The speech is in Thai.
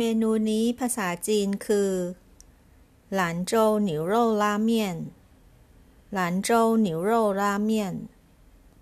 เมนูนี้ภาษาจีนคือหลานโจวหนิวโร่าเมียนหลานโจวหนิวโร่าเมียน